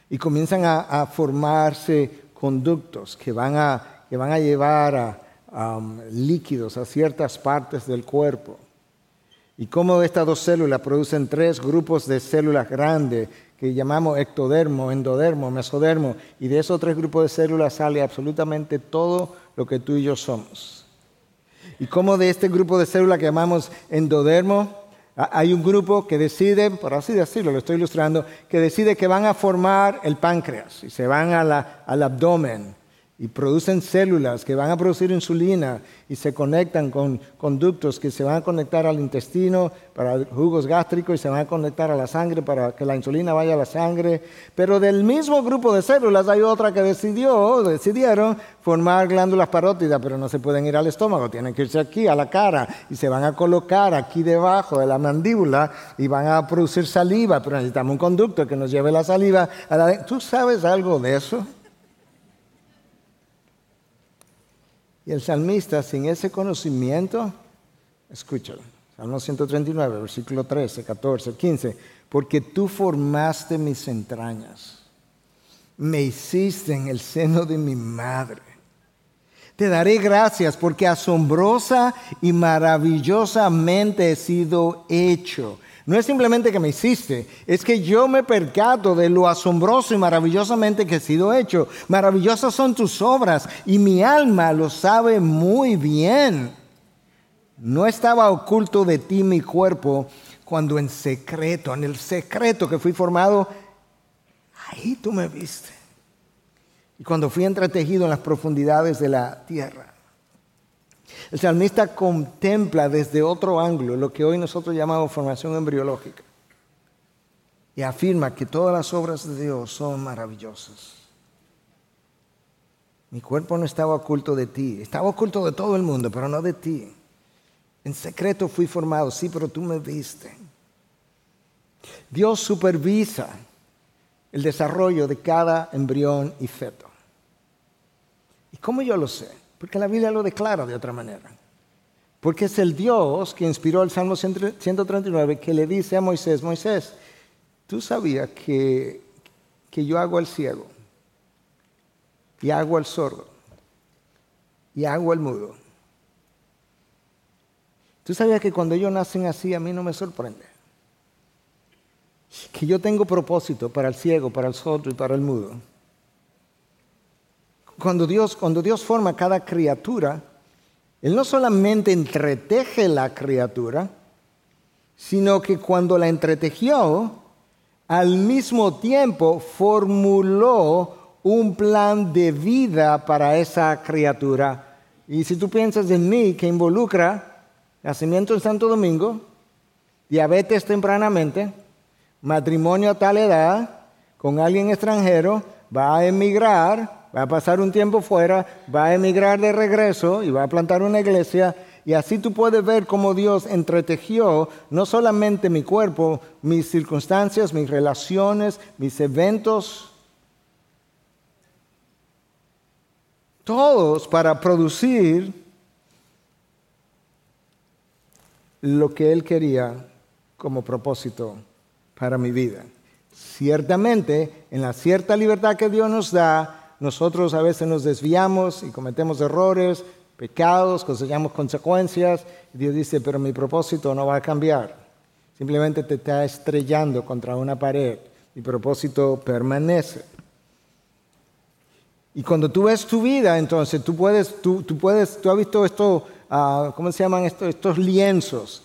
y comienzan a, formarse conductos que van a, que van a llevar a, um, líquidos a ciertas partes del cuerpo. Y cómo estas dos células producen tres grupos de células grandes que llamamos ectodermo, endodermo, mesodermo, y de esos tres grupos de células sale absolutamente todo lo que tú y yo somos. Y cómo de este grupo de células que llamamos endodermo, hay un grupo que decide, por así decirlo, lo estoy ilustrando, que decide que van a formar el páncreas y se van al abdomen y producen células que van a producir insulina y se conectan con conductos que se van a conectar al intestino para jugos gástricos y se van a conectar a la sangre para que la insulina vaya a la sangre. Pero del mismo grupo de células hay otra que decidió, decidieron formar glándulas parótidas, pero no se pueden ir al estómago, tienen que irse aquí a la cara y se van a colocar aquí debajo de la mandíbula y van a producir saliva, pero necesitamos un conducto que nos lleve la saliva a la... ¿Tú sabes algo de eso? Y el salmista, sin ese conocimiento, escúchalo, Salmo 139, versículo 13, 14, 15, porque tú formaste mis entrañas, me hiciste en el seno de mi madre. Te daré gracias porque asombrosa y maravillosamente he sido hecho. No es simplemente que me hiciste, es que yo me percato de lo asombroso y maravillosamente que he sido hecho. Maravillosas son tus obras y mi alma lo sabe muy bien. No estaba oculto de ti mi cuerpo cuando en secreto, en el secreto que fui formado, ahí tú me viste. Y cuando fui entretejido en las profundidades de la tierra. El salmista contempla desde otro ángulo lo que hoy nosotros llamamos formación embriológica y afirma que todas las obras de Dios son maravillosas. Mi cuerpo no estaba oculto de ti, estaba oculto de todo el mundo, pero no de ti. En secreto fui formado, sí, pero tú me viste. Dios supervisa el desarrollo de cada embrión y feto. ¿Y cómo yo lo sé? Porque la Biblia lo declara de otra manera. Porque es el Dios que inspiró el Salmo 139 que le dice a Moisés, Moisés, tú sabías que, que yo hago al ciego y hago al sordo y hago al mudo. Tú sabías que cuando ellos nacen así a mí no me sorprende. Que yo tengo propósito para el ciego, para el sordo y para el mudo cuando Dios, cuando Dios forma cada criatura, Él no solamente entreteje la criatura, sino que cuando la entretejió, al mismo tiempo formuló un plan de vida para esa criatura. Y si tú piensas en mí, que involucra nacimiento en Santo Domingo, diabetes tempranamente, matrimonio a tal edad, con alguien extranjero, va a emigrar, va a pasar un tiempo fuera, va a emigrar de regreso y va a plantar una iglesia. Y así tú puedes ver cómo Dios entretejió no solamente mi cuerpo, mis circunstancias, mis relaciones, mis eventos, todos para producir lo que Él quería como propósito para mi vida. Ciertamente, en la cierta libertad que Dios nos da, nosotros a veces nos desviamos y cometemos errores, pecados, cosechamos consecuencias. Dios dice, pero mi propósito no va a cambiar. Simplemente te está estrellando contra una pared. Mi propósito permanece. Y cuando tú ves tu vida, entonces tú puedes, tú, puedes, tú has visto esto, uh, ¿cómo se llaman estos, estos lienzos?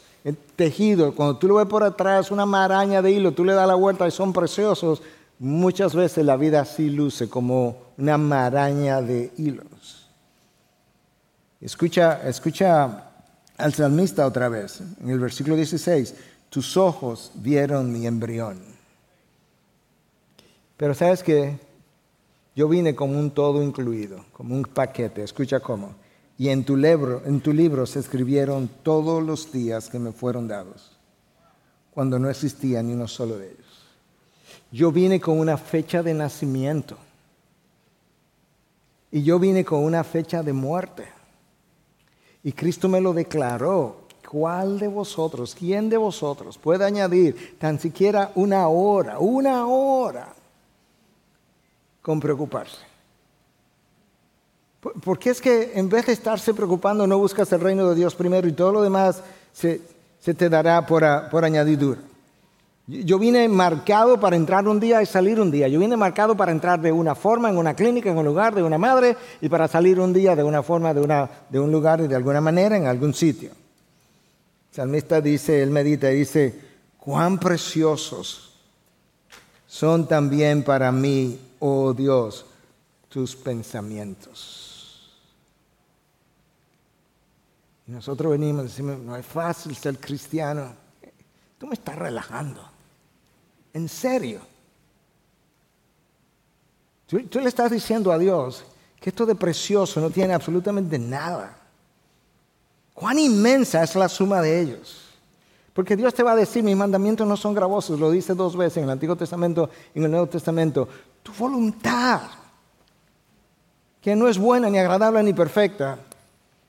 tejido, cuando tú lo ves por atrás, una maraña de hilo, tú le das la vuelta y son preciosos, Muchas veces la vida así luce como una maraña de hilos. Escucha, escucha al salmista otra vez, en el versículo 16, tus ojos vieron mi embrión. Pero sabes que yo vine como un todo incluido, como un paquete. Escucha cómo. Y en tu libro, en tu libro se escribieron todos los días que me fueron dados, cuando no existía ni uno solo de ellos. Yo vine con una fecha de nacimiento y yo vine con una fecha de muerte. Y Cristo me lo declaró. ¿Cuál de vosotros, quién de vosotros puede añadir tan siquiera una hora, una hora con preocuparse? Porque es que en vez de estarse preocupando no buscas el reino de Dios primero y todo lo demás se, te dará por, por añadidura. Yo vine marcado para entrar un día y salir un día. Yo vine marcado para entrar de una forma en una clínica, en un lugar, de una madre, y para salir un día de una forma, de, una, de un lugar y de alguna manera en algún sitio. El salmista dice, él medita y dice, cuán preciosos son también para mí, oh Dios, tus pensamientos. Y nosotros venimos y decimos, no es fácil ser cristiano. Tú me estás relajando. En serio. Tú, le estás diciendo a Dios que esto de precioso no tiene absolutamente nada. Cuán inmensa es la suma de ellos. Porque Dios te va a decir, mis mandamientos no son gravosos, lo dice dos veces en el Antiguo Testamento y en el Nuevo Testamento. Tu voluntad, que no es buena ni agradable ni perfecta,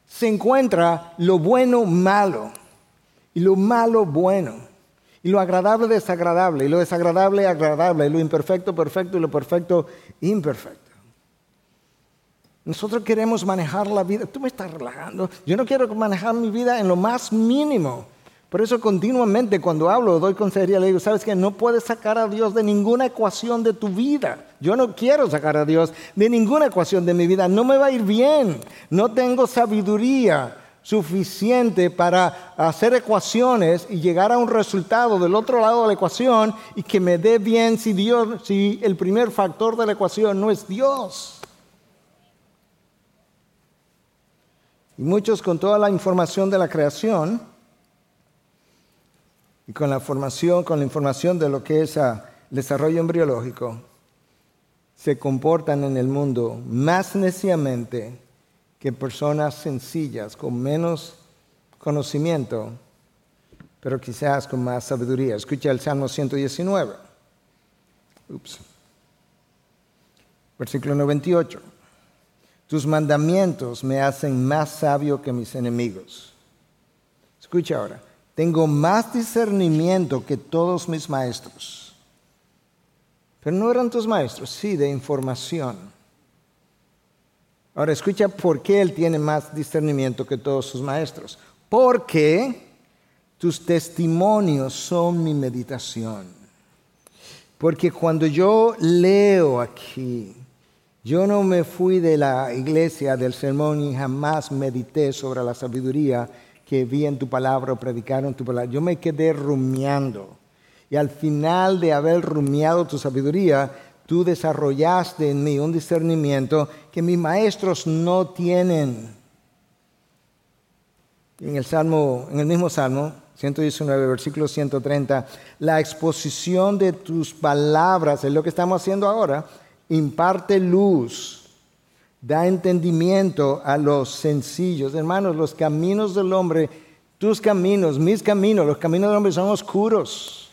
se encuentra lo bueno malo y lo malo bueno. Y lo agradable desagradable, y lo desagradable agradable, y lo imperfecto perfecto, y lo perfecto imperfecto. Nosotros queremos manejar la vida. Tú me estás relajando. Yo no quiero manejar mi vida en lo más mínimo. Por eso continuamente cuando hablo, doy consejería, le digo, sabes que no puedes sacar a Dios de ninguna ecuación de tu vida. Yo no quiero sacar a Dios de ninguna ecuación de mi vida. No me va a ir bien. No tengo sabiduría suficiente para hacer ecuaciones y llegar a un resultado del otro lado de la ecuación y que me dé bien si Dios, si el primer factor de la ecuación no es Dios. Y muchos con toda la información de la creación y con la formación, con la información de lo que es el desarrollo embriológico, se comportan en el mundo más neciamente que personas sencillas, con menos conocimiento, pero quizás con más sabiduría. Escucha el Salmo 119. Ups. Versículo 98. Tus mandamientos me hacen más sabio que mis enemigos. Escucha ahora. Tengo más discernimiento que todos mis maestros. Pero no eran tus maestros, sí, de información. Ahora escucha por qué él tiene más discernimiento que todos sus maestros. Porque tus testimonios son mi meditación. Porque cuando yo leo aquí, yo no me fui de la iglesia del sermón y jamás medité sobre la sabiduría que vi en tu palabra o predicaron tu palabra. Yo me quedé rumiando. Y al final de haber rumiado tu sabiduría, tú desarrollaste en mí un discernimiento que mis maestros no tienen. En el Salmo, en el mismo Salmo 119, versículo 130, la exposición de tus palabras, es lo que estamos haciendo ahora, imparte luz, da entendimiento a los sencillos. Hermanos, los caminos del hombre, tus caminos, mis caminos, los caminos del hombre son oscuros.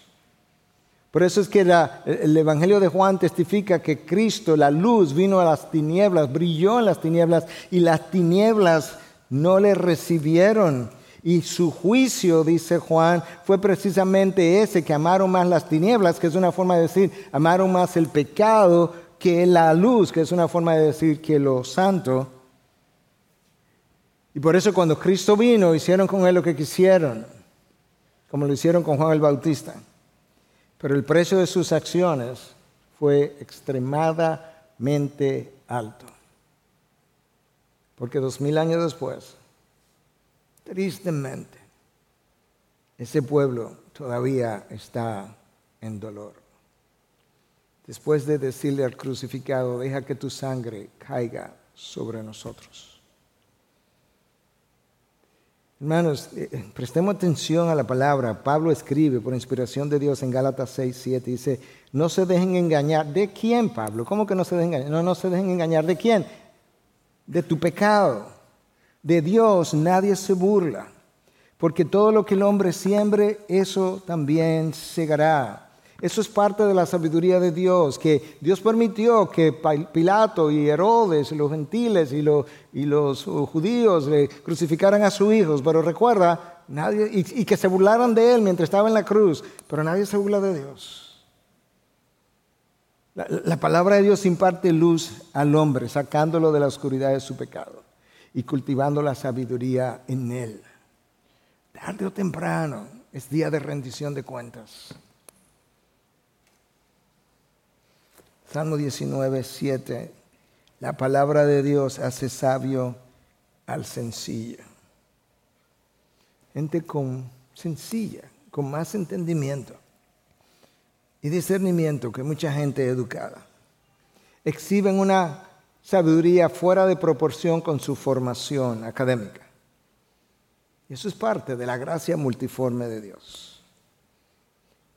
Por eso es que el Evangelio de Juan testifica que Cristo, la luz, vino a las tinieblas, brilló en las tinieblas y las tinieblas no le recibieron. Y su juicio, dice Juan, fue precisamente ese, que amaron más las tinieblas, que es una forma de decir, amaron más el pecado que la luz, que es una forma de decir que lo santo. Y por eso cuando Cristo vino, hicieron con él lo que quisieron, como lo hicieron con Juan el Bautista. Pero el precio de sus acciones fue extremadamente alto. Porque dos mil años después, tristemente, ese pueblo todavía está en dolor. Después de decirle al crucificado, deja que tu sangre caiga sobre nosotros. Hermanos, eh, eh, prestemos atención a la palabra. Pablo escribe por inspiración de Dios en Gálatas 6, 7. Dice, no se dejen engañar. ¿De quién, Pablo? ¿Cómo que no se dejen engañar? No, no se dejen engañar. ¿De quién? De tu pecado. De Dios nadie se burla. Porque todo lo que el hombre siembre, eso también segará. Eso es parte de la sabiduría de Dios, que Dios permitió que Pilato y Herodes, los gentiles y los, los judíos le crucificaran a sus hijos, pero recuerda, nadie, y, que se burlaran de él mientras estaba en la cruz, pero nadie se burla de Dios. La palabra de Dios imparte luz al hombre, sacándolo de la oscuridad de su pecado y cultivando la sabiduría en él. Tarde o temprano es día de rendición de cuentas. Salmo 19, 7. La palabra de Dios hace sabio al sencillo. Gente con sencilla, con más entendimiento y discernimiento que mucha gente educada. Exhiben una sabiduría fuera de proporción con su formación académica. Y eso es parte de la gracia multiforme de Dios.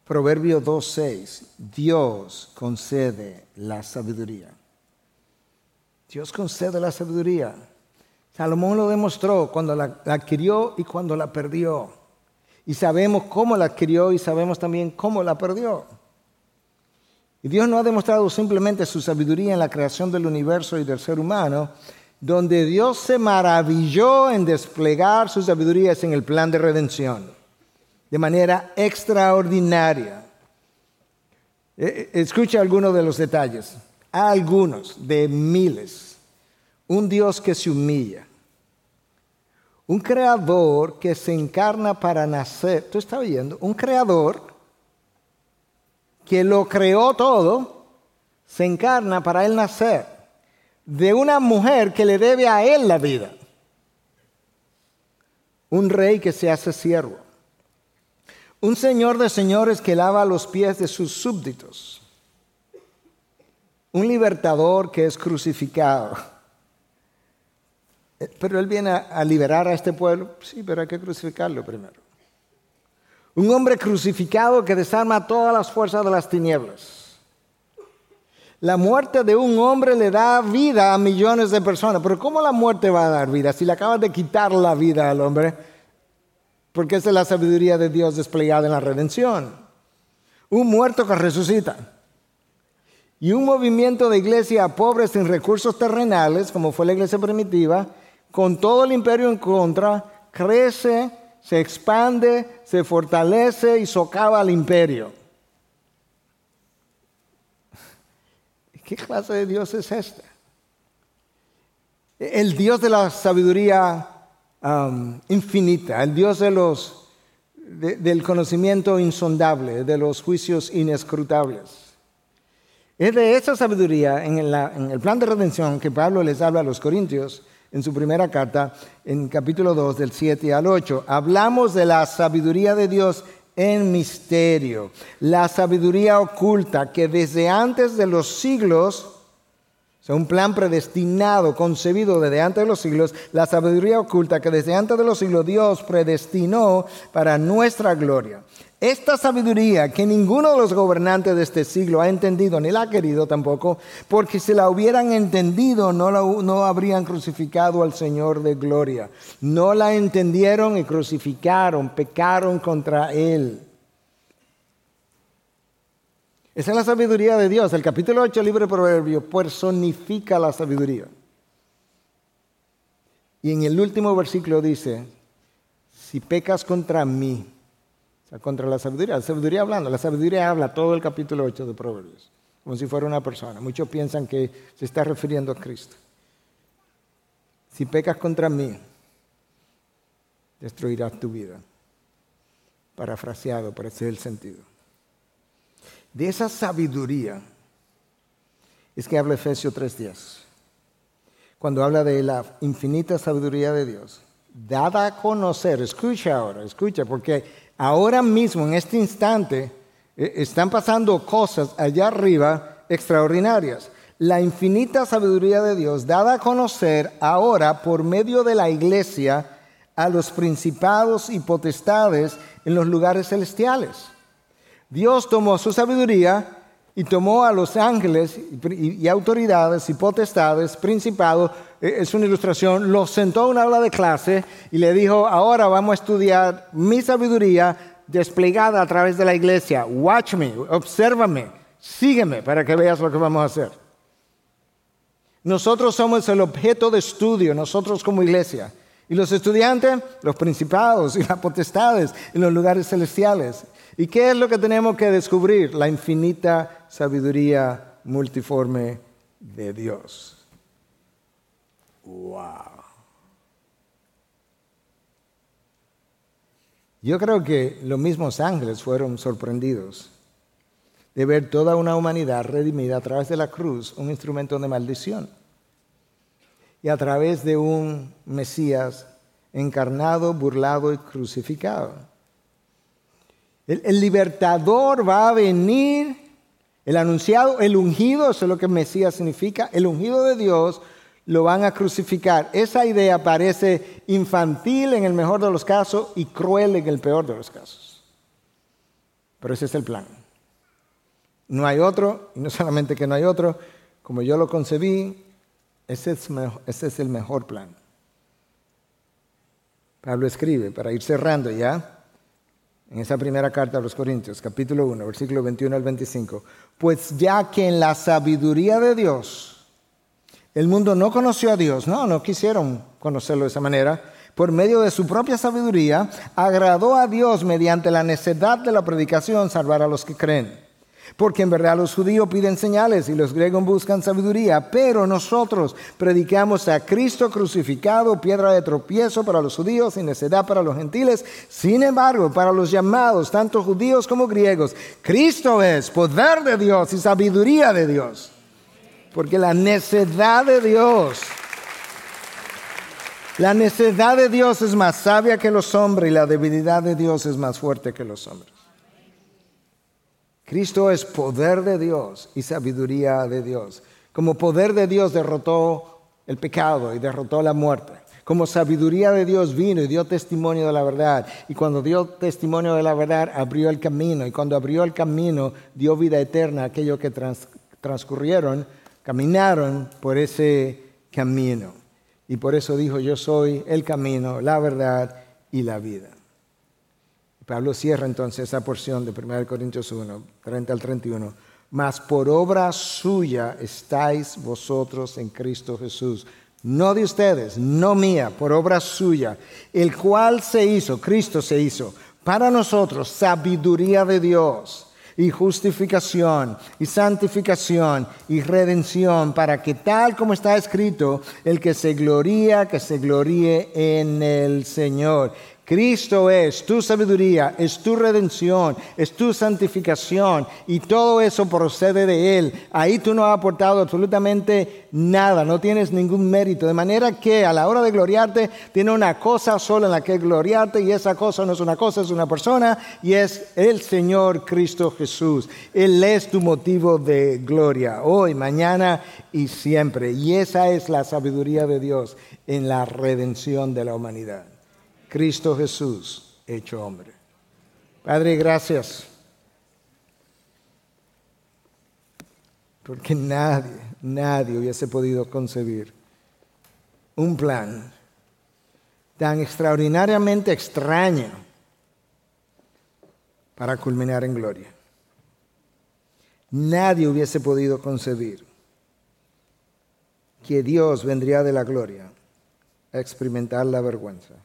Proverbio 2.6, Dios concede la sabiduría. Dios concede la sabiduría. Salomón lo demostró cuando la, adquirió y cuando la perdió. Y sabemos cómo la adquirió y sabemos también cómo la perdió. Y Dios no ha demostrado simplemente su sabiduría en la creación del universo y del ser humano, donde Dios se maravilló en desplegar sus sabidurías en el plan de redención de manera extraordinaria. Eh, eh, escucha algunos de los detalles, algunos de miles. Un Dios que se humilla, un creador que se encarna para nacer. ¿Tú estás oyendo? Un creador que lo creó todo, se encarna para él nacer de una mujer que le debe a él la vida. Un rey que se hace siervo. Un señor de señores que lava los pies de sus súbditos. Un libertador que es crucificado. Eh, pero él viene a, liberar a este pueblo. Sí, pero hay que crucificarlo primero. Un hombre crucificado que desarma todas las fuerzas de las tinieblas. La muerte de un hombre le da vida a millones de personas. Pero ¿cómo la muerte va a dar vida? Si le acabas de quitar la vida al hombre, porque esa es la sabiduría de Dios desplegada en la redención. Un muerto que resucita. Y un movimiento de iglesia pobre sin recursos terrenales, como fue la iglesia primitiva, con todo el imperio en contra, crece, se expande, se fortalece y socava al imperio. ¿Qué clase de Dios es este? El Dios de la sabiduría infinita, el Dios de los, del conocimiento insondable, de los juicios inescrutables. Es de esa sabiduría en, en el plan de redención que Pablo les habla a los Corintios en su primera carta, en capítulo 2, del 7 al 8. Hablamos de la sabiduría de Dios en misterio, la sabiduría oculta que desde antes de los siglos un plan predestinado, concebido desde antes de los siglos, la sabiduría oculta que desde antes de los siglos Dios predestinó para nuestra gloria. Esta sabiduría que ninguno de los gobernantes de este siglo ha entendido ni la ha querido tampoco, porque si la hubieran entendido no, no habrían crucificado al Señor de gloria. No la entendieron y crucificaron, pecaron contra Él. Esa es la sabiduría de Dios. El capítulo 8 del libro de Proverbios personifica la sabiduría. Y en el último versículo dice, si pecas contra mí, o sea, contra la sabiduría, la sabiduría hablando, la sabiduría habla todo el capítulo 8 de Proverbios, como si fuera una persona. Muchos piensan que se está refiriendo a Cristo. Si pecas contra mí, destruirás tu vida. Parafraseado, pero ese es el sentido. De esa sabiduría es que habla Efesios 3.10. Cuando habla de la infinita sabiduría de Dios, dada a conocer, escucha ahora, escucha, porque ahora mismo, en este instante, eh, están pasando cosas allá arriba extraordinarias. La infinita sabiduría de Dios, dada a conocer ahora por medio de la iglesia a los principados y potestades en los lugares celestiales. Dios tomó su sabiduría y tomó a los ángeles y, autoridades y potestades, principados, eh, es una ilustración, los sentó a una aula de clase y le dijo, ahora vamos a estudiar mi sabiduría desplegada a través de la iglesia. Watch me, obsérvame, sígueme para que veas lo que vamos a hacer. Nosotros somos el objeto de estudio, nosotros como iglesia. Y los estudiantes, los principados y las potestades en los lugares celestiales. ¿Y qué es lo que tenemos que descubrir? La infinita sabiduría multiforme de Dios. ¡Wow! Yo creo que los mismos ángeles fueron sorprendidos de ver toda una humanidad redimida a través de la cruz, un instrumento de maldición, y a través de un Mesías encarnado, burlado y crucificado. El, libertador va a venir, el anunciado, el ungido, eso es lo que Mesías significa, el ungido de Dios, lo van a crucificar. Esa idea parece infantil en el mejor de los casos y cruel en el peor de los casos. Pero ese es el plan. No hay otro, y no solamente que no hay otro, como yo lo concebí, ese es, el mejor plan. Pablo escribe, para ir cerrando ya, en esa primera carta a los Corintios, capítulo 1, versículo 21 al 25, pues ya que en la sabiduría de Dios, el mundo no conoció a Dios, no, no quisieron conocerlo de esa manera, por medio de su propia sabiduría, agradó a Dios mediante la necedad de la predicación salvar a los que creen. Porque en verdad los judíos piden señales y los griegos buscan sabiduría, pero nosotros predicamos a Cristo crucificado, piedra de tropiezo para los judíos y necedad para los gentiles. Sin embargo, para los llamados, tanto judíos como griegos, Cristo es poder de Dios y sabiduría de Dios. Porque la necedad de Dios, la necedad de Dios es más sabia que los hombres y la debilidad de Dios es más fuerte que los hombres. Cristo es poder de Dios y sabiduría de Dios. Como poder de Dios derrotó el pecado y derrotó la muerte. Como sabiduría de Dios vino y dio testimonio de la verdad. Y cuando dio testimonio de la verdad, abrió el camino. Y cuando abrió el camino, dio vida eterna a aquellos que transcurrieron, caminaron por ese camino. Y por eso dijo, yo soy el camino, la verdad y la vida. Pablo cierra entonces esa porción de 1 Corintios 1, 30 al 31. Mas por obra suya estáis vosotros en Cristo Jesús. No de ustedes, no mía, por obra suya, el cual se hizo, Cristo se hizo, para nosotros sabiduría de Dios y justificación y santificación y redención, para que tal como está escrito, el que se gloría, que se gloríe en el Señor. Cristo es tu sabiduría, es tu redención, es tu santificación y todo eso procede de Él. Ahí tú no has aportado absolutamente nada, no tienes ningún mérito. De manera que a la hora de gloriarte, tiene una cosa sola en la que gloriarte y esa cosa no es una cosa, es una persona y es el Señor Cristo Jesús. Él es tu motivo de gloria, hoy, mañana y siempre. Y esa es la sabiduría de Dios en la redención de la humanidad. Cristo Jesús hecho hombre. Padre, gracias. Porque nadie, nadie hubiese podido concebir un plan tan extraordinariamente extraño para culminar en gloria. Nadie hubiese podido concebir que Dios vendría de la gloria a experimentar la vergüenza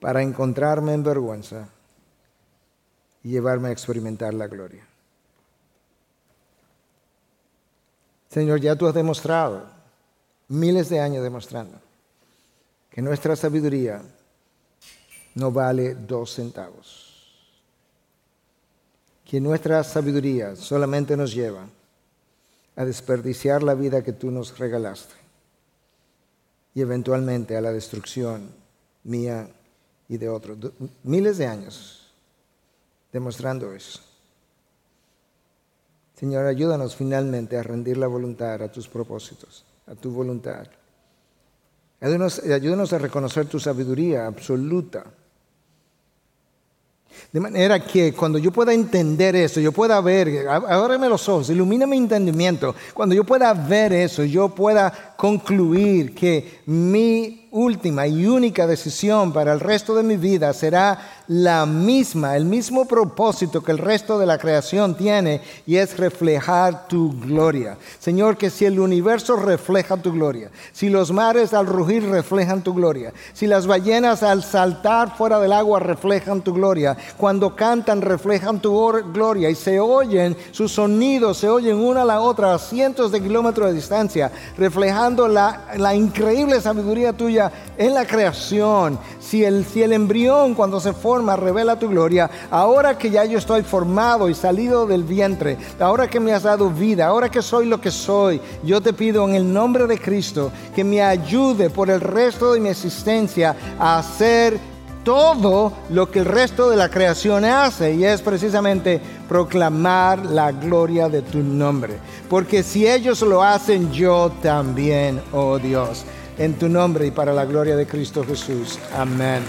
para encontrarme en vergüenza y llevarme a experimentar la gloria. Señor, ya tú has demostrado, miles de años demostrando, que nuestra sabiduría no vale dos centavos. Que nuestra sabiduría solamente nos lleva a desperdiciar la vida que tú nos regalaste y eventualmente a la destrucción mía y de otros. Miles de años demostrando eso. Señor, ayúdanos finalmente a rendir la voluntad a tus propósitos, a tu voluntad. Ayúdanos, a reconocer tu sabiduría absoluta. De manera que cuando yo pueda entender eso, yo pueda ver, ábreme los ojos, ilumina mi entendimiento, cuando yo pueda ver eso, yo pueda concluir que mi última y única decisión para el resto de mi vida será la misma, el mismo propósito que el resto de la creación tiene y es reflejar tu gloria. Señor, que si el universo refleja tu gloria, si los mares al rugir reflejan tu gloria, si las ballenas al saltar fuera del agua reflejan tu gloria, cuando cantan reflejan tu gloria y se oyen, sus sonidos se oyen una a la otra a cientos de kilómetros de distancia, reflejando la, increíble sabiduría en la creación, si el, si el embrión cuando se forma revela tu gloria, ahora que ya yo estoy formado y salido del vientre, ahora que me has dado vida, ahora que soy lo que soy, yo te pido en el nombre de Cristo que me ayude por el resto de mi existencia a hacer todo lo que el resto de la creación hace y es precisamente proclamar la gloria de tu nombre. Porque si ellos lo hacen, yo también, oh Dios en tu nombre y para la gloria de Cristo Jesús. Amén.